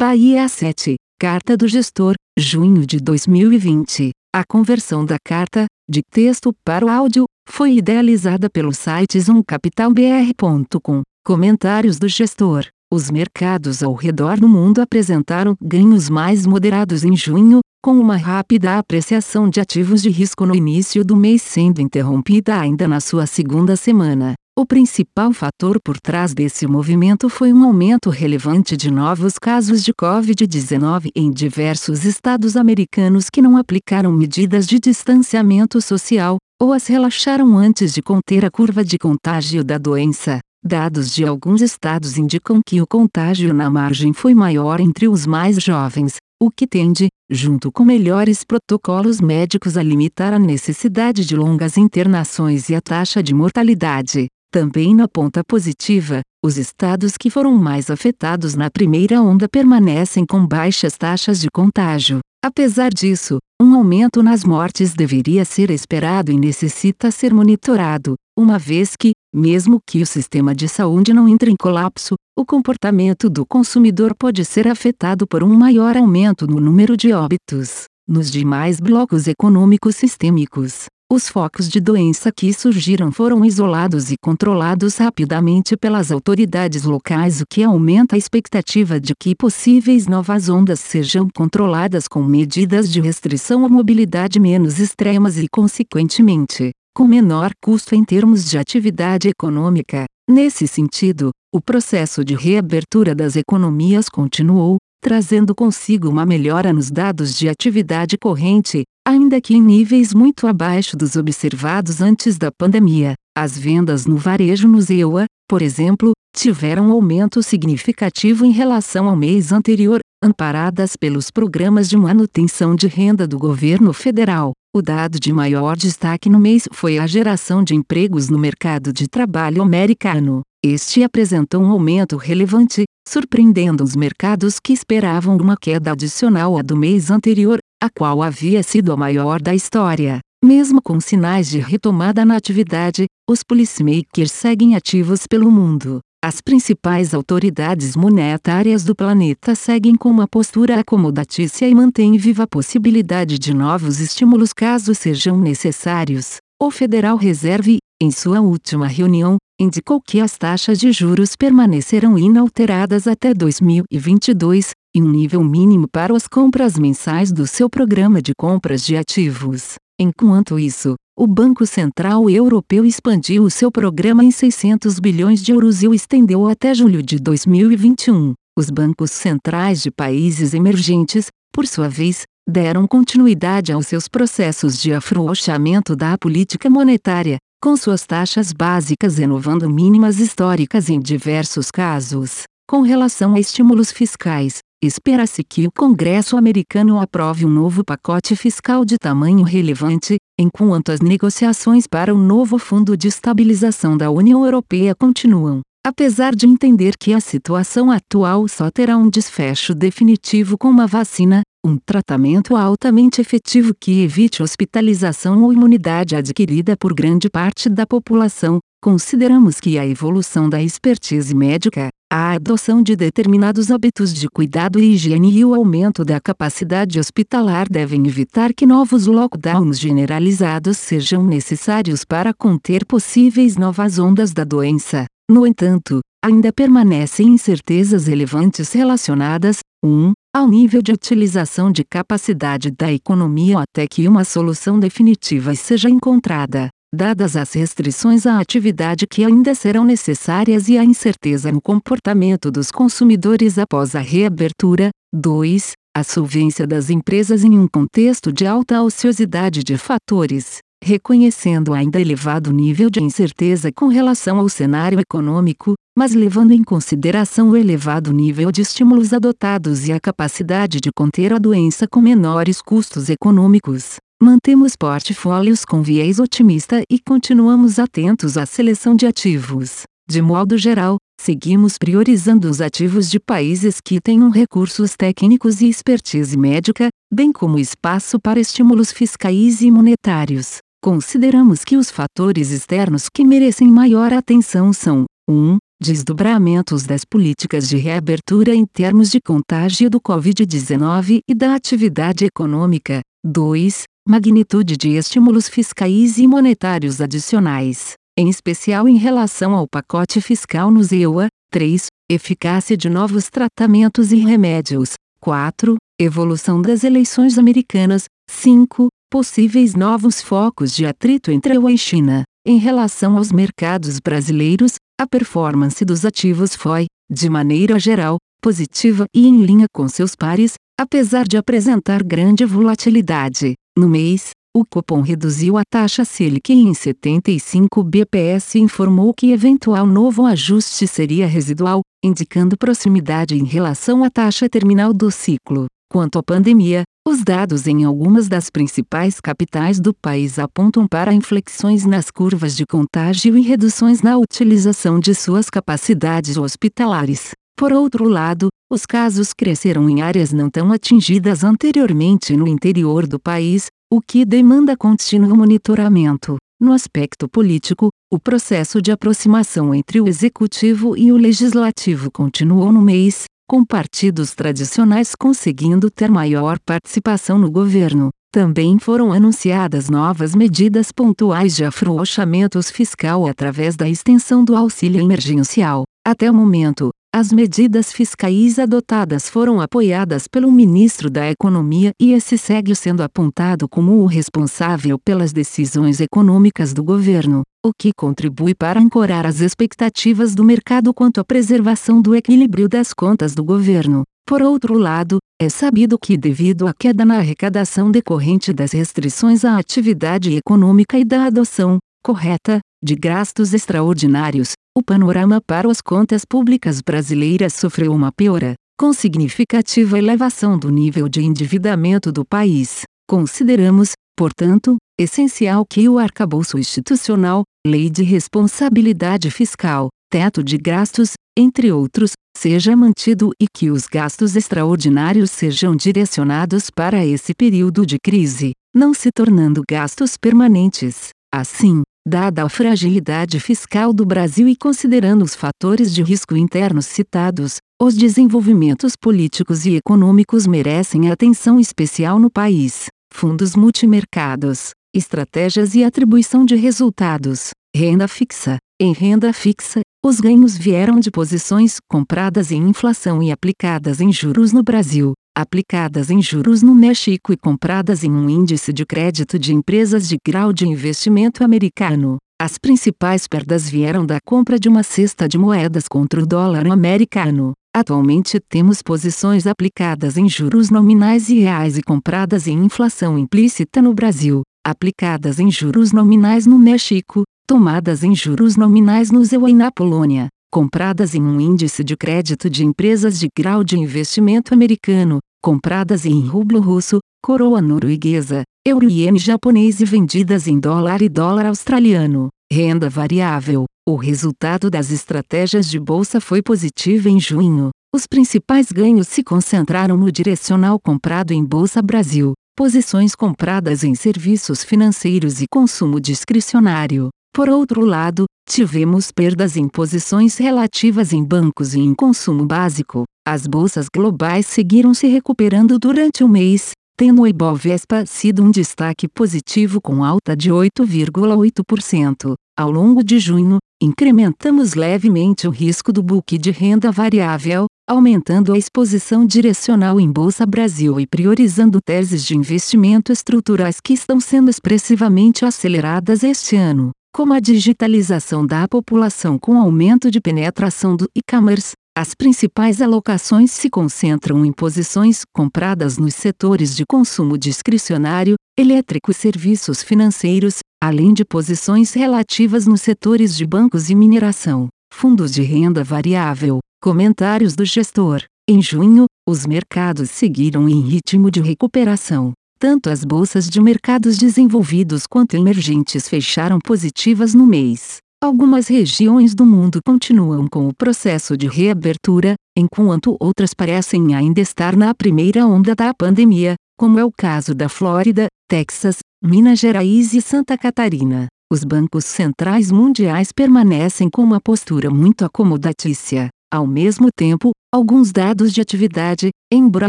Bahia 7, Carta do Gestor, junho de 2020. A conversão da carta, de texto para o áudio, foi idealizada pelo site zoomcapitalbr.com. Comentários do gestor. Os mercados ao redor do mundo apresentaram ganhos mais moderados em junho, com uma rápida apreciação de ativos de risco no início do mês sendo interrompida ainda na sua segunda semana. O principal fator por trás desse movimento foi um aumento relevante de novos casos de Covid-19 em diversos estados americanos que não aplicaram medidas de distanciamento social, ou as relaxaram antes de conter a curva de contágio da doença. Dados de alguns estados indicam que o contágio na margem foi maior entre os mais jovens, o que tende, junto com melhores protocolos médicos, a limitar a necessidade de longas internações e a taxa de mortalidade. Também na ponta positiva, os estados que foram mais afetados na primeira onda permanecem com baixas taxas de contágio. Apesar disso, um aumento nas mortes deveria ser esperado e necessita ser monitorado, uma vez que, mesmo que o sistema de saúde não entre em colapso, o comportamento do consumidor pode ser afetado por um maior aumento no número de óbitos. Nos demais blocos econômicos sistêmicos, os focos de doença que surgiram foram isolados e controlados rapidamente pelas autoridades locais, o que aumenta a expectativa de que possíveis novas ondas sejam controladas com medidas de restrição à mobilidade menos extremas e, consequentemente, com menor custo em termos de atividade econômica. Nesse sentido, o processo de reabertura das economias continuou, trazendo consigo uma melhora nos dados de atividade corrente, ainda que em níveis muito abaixo dos observados antes da pandemia. As vendas no varejo no EUA, por exemplo, tiveram aumento significativo em relação ao mês anterior, amparadas pelos programas de manutenção de renda do governo federal. O dado de maior destaque no mês foi a geração de empregos no mercado de trabalho americano. Este apresentou um aumento relevante, surpreendendo os mercados que esperavam uma queda adicional à do mês anterior, a qual havia sido a maior da história. Mesmo com sinais de retomada na atividade, os policymakers seguem ativos pelo mundo. As principais autoridades monetárias do planeta seguem com uma postura acomodatícia e mantêm viva a possibilidade de novos estímulos caso sejam necessários. O Federal Reserve, em sua última reunião, indicou que as taxas de juros permanecerão inalteradas até 2022, e um nível mínimo para as compras mensais do seu programa de compras de ativos. Enquanto isso, o Banco Central Europeu expandiu o seu programa em 600 bilhões de euros e o estendeu até julho de 2021. Os bancos centrais de países emergentes, por sua vez, deram continuidade aos seus processos de afrouxamento da política monetária, com suas taxas básicas renovando mínimas históricas em diversos casos. Com relação a estímulos fiscais, Espera-se que o Congresso americano aprove um novo pacote fiscal de tamanho relevante, enquanto as negociações para o novo Fundo de Estabilização da União Europeia continuam. Apesar de entender que a situação atual só terá um desfecho definitivo com uma vacina, um tratamento altamente efetivo que evite hospitalização ou imunidade adquirida por grande parte da população, consideramos que a evolução da expertise médica, a adoção de determinados hábitos de cuidado e higiene e o aumento da capacidade hospitalar devem evitar que novos lockdowns generalizados sejam necessários para conter possíveis novas ondas da doença. No entanto, ainda permanecem incertezas relevantes relacionadas, 1. ao nível de utilização de capacidade da economia até que uma solução definitiva seja encontrada dadas as restrições à atividade que ainda serão necessárias e a incerteza no comportamento dos consumidores após a reabertura. 2. A solvência das empresas em um contexto de alta ociosidade de fatores, reconhecendo ainda elevado nível de incerteza com relação ao cenário econômico, mas levando em consideração o elevado nível de estímulos adotados e a capacidade de conter a doença com menores custos econômicos. Mantemos portfólios com viés otimista e continuamos atentos à seleção de ativos. De modo geral, seguimos priorizando os ativos de países que tenham recursos técnicos e expertise médica, bem como espaço para estímulos fiscais e monetários. Consideramos que os fatores externos que merecem maior atenção são 1. Desdobramentos das políticas de reabertura em termos de contágio do Covid-19 e da atividade econômica. 2. Magnitude de estímulos fiscais e monetários adicionais, em especial em relação ao pacote fiscal no EUA. 3. Eficácia de novos tratamentos e remédios. 4. Evolução das eleições americanas. 5. Possíveis novos focos de atrito entre a e China. Em relação aos mercados brasileiros, a performance dos ativos foi, de maneira geral, positiva e em linha com seus pares, apesar de apresentar grande volatilidade. No mês, o Copom reduziu a taxa Selic em 75 bps e informou que eventual novo ajuste seria residual, indicando proximidade em relação à taxa terminal do ciclo. Quanto à pandemia, os dados em algumas das principais capitais do país apontam para inflexões nas curvas de contágio e reduções na utilização de suas capacidades hospitalares. Por outro lado, os casos cresceram em áreas não tão atingidas anteriormente no interior do país, o que demanda contínuo monitoramento. No aspecto político, o processo de aproximação entre o executivo e o legislativo continuou no mês, com partidos tradicionais conseguindo ter maior participação no governo. Também foram anunciadas novas medidas pontuais de afrouxamento fiscal através da extensão do auxílio emergencial. Até o momento, as medidas fiscais adotadas foram apoiadas pelo ministro da Economia e esse segue sendo apontado como o responsável pelas decisões econômicas do governo, o que contribui para ancorar as expectativas do mercado quanto à preservação do equilíbrio das contas do governo. Por outro lado, é sabido que, devido à queda na arrecadação decorrente das restrições à atividade econômica e da adoção, correta, de gastos extraordinários, o panorama para as contas públicas brasileiras sofreu uma piora, com significativa elevação do nível de endividamento do país. Consideramos, portanto, essencial que o arcabouço institucional, lei de responsabilidade fiscal, teto de gastos, entre outros, seja mantido e que os gastos extraordinários sejam direcionados para esse período de crise, não se tornando gastos permanentes. Assim, Dada a fragilidade fiscal do Brasil e considerando os fatores de risco internos citados, os desenvolvimentos políticos e econômicos merecem atenção especial no país. Fundos multimercados, estratégias e atribuição de resultados, renda fixa. Em renda fixa, os ganhos vieram de posições compradas em inflação e aplicadas em juros no Brasil, aplicadas em juros no México e compradas em um índice de crédito de empresas de grau de investimento americano. As principais perdas vieram da compra de uma cesta de moedas contra o dólar americano. Atualmente temos posições aplicadas em juros nominais e reais e compradas em inflação implícita no Brasil, aplicadas em juros nominais no México, tomadas em juros nominais no ZEU e na Polônia, compradas em um índice de crédito de empresas de grau de investimento americano, compradas em rublo russo, coroa norueguesa, euro e iene japonês e vendidas em dólar e dólar australiano. Renda variável. O resultado das estratégias de bolsa foi positivo em junho. Os principais ganhos se concentraram no direcional comprado em Bolsa Brasil, posições compradas em serviços financeiros e consumo discricionário. Por outro lado, tivemos perdas em posições relativas em bancos e em consumo básico. As bolsas globais seguiram se recuperando durante o mês, tendo o Ibovespa sido um destaque positivo com alta de 8,8%. Ao longo de junho, incrementamos levemente o risco do book de renda variável, aumentando a exposição direcional em Bolsa Brasil e priorizando teses de investimento estruturais que estão sendo expressivamente aceleradas este ano como a digitalização da população com aumento de penetração do e-commerce, as principais alocações se concentram em posições compradas nos setores de consumo discricionário, elétrico e serviços financeiros, além de posições relativas nos setores de bancos e mineração, fundos de renda variável. Comentários do gestor. Em junho, os mercados seguiram em ritmo de recuperação. Tanto as bolsas de mercados desenvolvidos quanto emergentes fecharam positivas no mês. Algumas regiões do mundo continuam com o processo de reabertura, enquanto outras parecem ainda estar na primeira onda da pandemia, como é o caso da Flórida, Texas, Minas Gerais e Santa Catarina. os bancos centrais mundiais permanecem com uma postura muito acomodatícia. Ao mesmo tempo, alguns dados de atividade, embora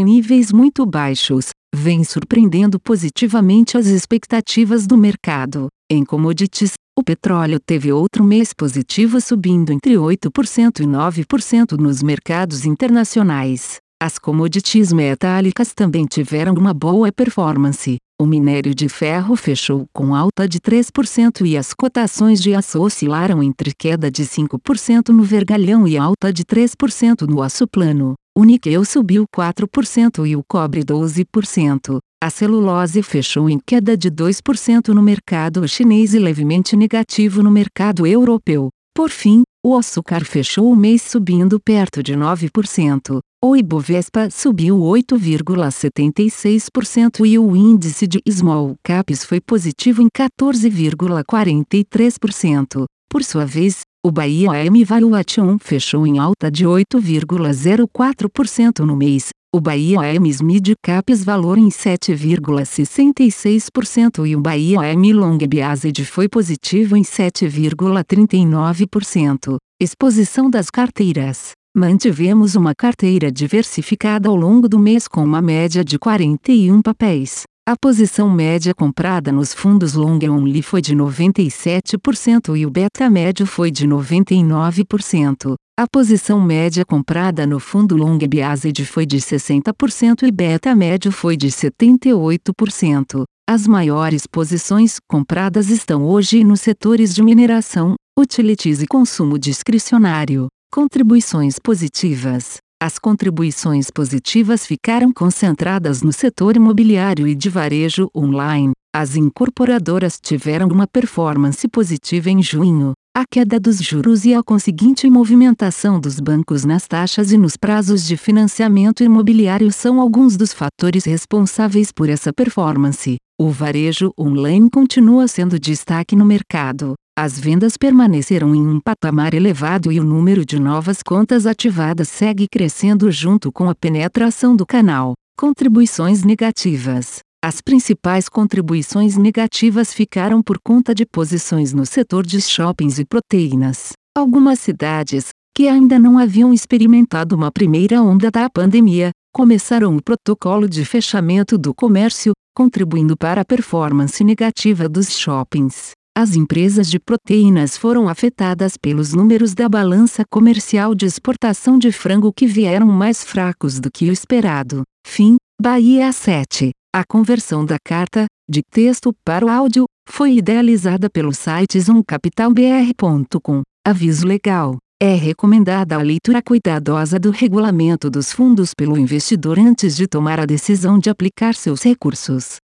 níveis muito baixos, vêm surpreendendo positivamente as expectativas do mercado. Em commodities, o petróleo teve outro mês positivo subindo entre 8% e 9% nos mercados internacionais. As commodities metálicas também tiveram uma boa performance. O minério de ferro fechou com alta de 3% e as cotações de aço oscilaram entre queda de 5% no vergalhão e alta de 3% no aço plano. O níquel subiu 4% e o cobre 12%. A celulose fechou em queda de 2% no mercado chinês e levemente negativo no mercado europeu. Por fim, o açúcar fechou o mês subindo perto de 9%. O Ibovespa subiu 8,76% e o índice de Small Caps foi positivo em 14,43%. Por sua vez, o Bahia AM Valuation fechou em alta de 8,04% no mês, o Bahia AM Mid Caps valor em 7,66% e o Bahia AM Long Biased foi positivo em 7,39%. Exposição das carteiras. Mantivemos uma carteira diversificada ao longo do mês com uma média de 41 papéis. A posição média comprada nos fundos long only foi de 97% e o beta médio foi de 99%. A posição média comprada no fundo long biased foi de 60% e beta médio foi de 78%. As maiores posições compradas estão hoje nos setores de mineração, utilities e consumo discricionário. Contribuições positivas. As contribuições positivas ficaram concentradas no setor imobiliário e de varejo online. As incorporadoras tiveram uma performance positiva em junho. A queda dos juros e a conseguinte movimentação dos bancos nas taxas e nos prazos de financiamento imobiliário são alguns dos fatores responsáveis por essa performance. O varejo online continua sendo destaque no mercado. As vendas permaneceram em um patamar elevado e o número de novas contas ativadas segue crescendo junto com a penetração do canal. Contribuições negativas. As principais contribuições negativas ficaram por conta de posições no setor de shoppings e proteínas. Algumas cidades, que ainda não haviam experimentado uma primeira onda da pandemia, começaram o protocolo de fechamento do comércio, contribuindo para a performance negativa dos shoppings. As empresas de proteínas foram afetadas pelos números da balança comercial de exportação de frango que vieram mais fracos do que o esperado. Fim, Bahia 7. A conversão da carta, de texto para o áudio, foi idealizada pelo site zoomcapitalbr.com. Aviso legal. É recomendada a leitura cuidadosa do regulamento dos fundos pelo investidor antes de tomar a decisão de aplicar seus recursos.